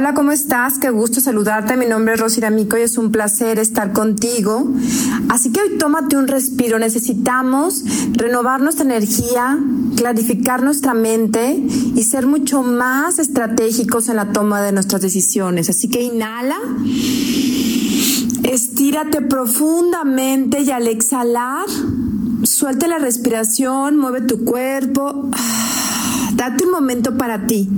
Hola, ¿cómo estás? Qué gusto saludarte. Mi nombre es Rosy D'Amico y es un placer estar contigo. Así que hoy tómate un respiro. Necesitamos renovar nuestra energía, clarificar nuestra mente y ser mucho más estratégicos en la toma de nuestras decisiones. Así que inhala. Estírate profundamente y al exhalar, suelte la respiración, mueve tu cuerpo. Date un momento para ti.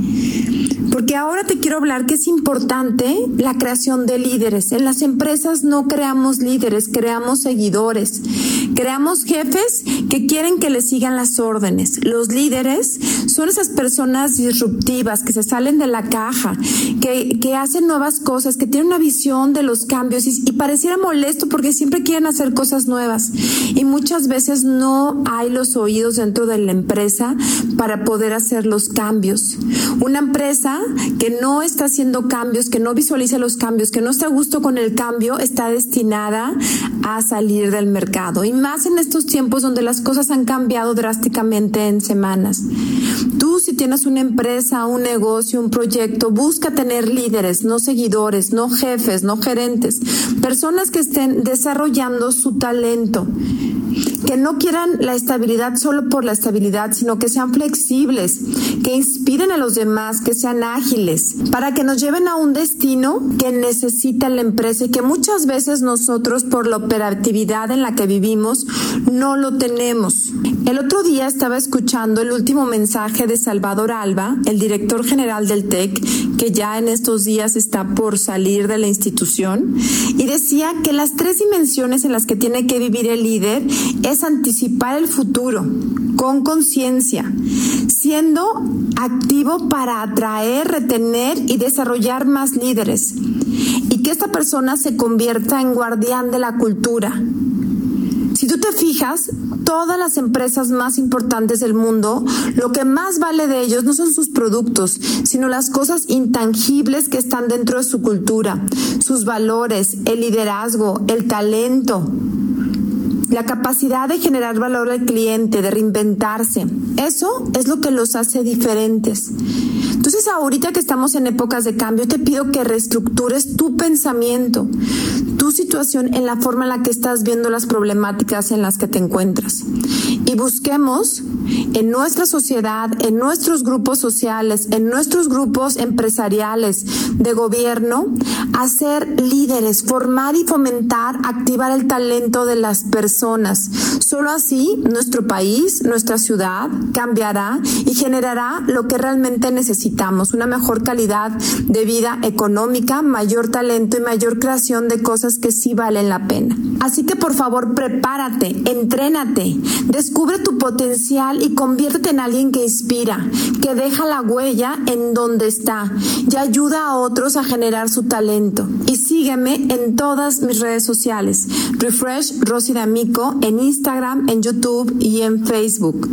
Porque ahora te quiero hablar que es importante la creación de líderes. En las empresas no creamos líderes, creamos seguidores. Creamos jefes que quieren que les sigan las órdenes. Los líderes son esas personas disruptivas que se salen de la caja, que, que hacen nuevas cosas, que tienen una visión de los cambios y, pareciera molesto porque siempre quieren hacer cosas nuevas. Y muchas veces no hay los oídos dentro de la empresa para poder hacer los cambios. Una empresa que no está haciendo cambios, que no visualiza los cambios, que no está a gusto con el cambio, está destinada a salir del mercado. Más en estos tiempos donde las cosas han cambiado drásticamente en semanas. Tú si tienes una empresa, un negocio, un proyecto, busca tener líderes, no seguidores, no jefes, no gerentes, personas que estén desarrollando su talento que no quieran la estabilidad solo por la estabilidad, sino que sean flexibles, que inspiren a los demás, que sean ágiles, para que nos lleven a un destino que necesita la empresa y que muchas veces nosotros por la operatividad en la que vivimos no lo tenemos. El otro día estaba escuchando el último mensaje de Salvador Alba, el director general del TEC, que ya en estos días está por salir de la institución, y decía que las tres dimensiones en las que tiene que vivir el líder es anticipar el futuro con conciencia, siendo activo para atraer, retener y desarrollar más líderes, y que esta persona se convierta en guardián de la cultura. Si tú te fijas, todas las empresas más importantes del mundo, lo que más vale de ellos no son sus productos, sino las cosas intangibles que están dentro de su cultura, sus valores, el liderazgo, el talento, la capacidad de generar valor al cliente, de reinventarse. Eso es lo que los hace diferentes. Entonces, ahorita que estamos en épocas de cambio, te pido que reestructures tu pensamiento, tu situación en la forma en la que estás viendo las problemáticas en las que te encuentras. Y busquemos en nuestra sociedad, en nuestros grupos sociales, en nuestros grupos empresariales de gobierno, hacer líderes, formar y fomentar, activar el talento de las personas. Solo así nuestro país, nuestra ciudad cambiará y generará lo que realmente necesitamos, una mejor calidad de vida económica, mayor talento y mayor creación de cosas que sí valen la pena. Así que por favor prepárate, entrénate, descubre tu potencial y conviértete en alguien que inspira, que deja la huella en donde está y ayuda a otros a generar su talento. Y sígueme en todas mis redes sociales, Refresh Rosy D'Amico en Instagram, en YouTube y en Facebook.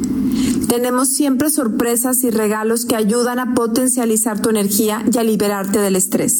Tenemos siempre sorpresas y regalos que ayudan a potencializar tu energía y a liberarte del estrés.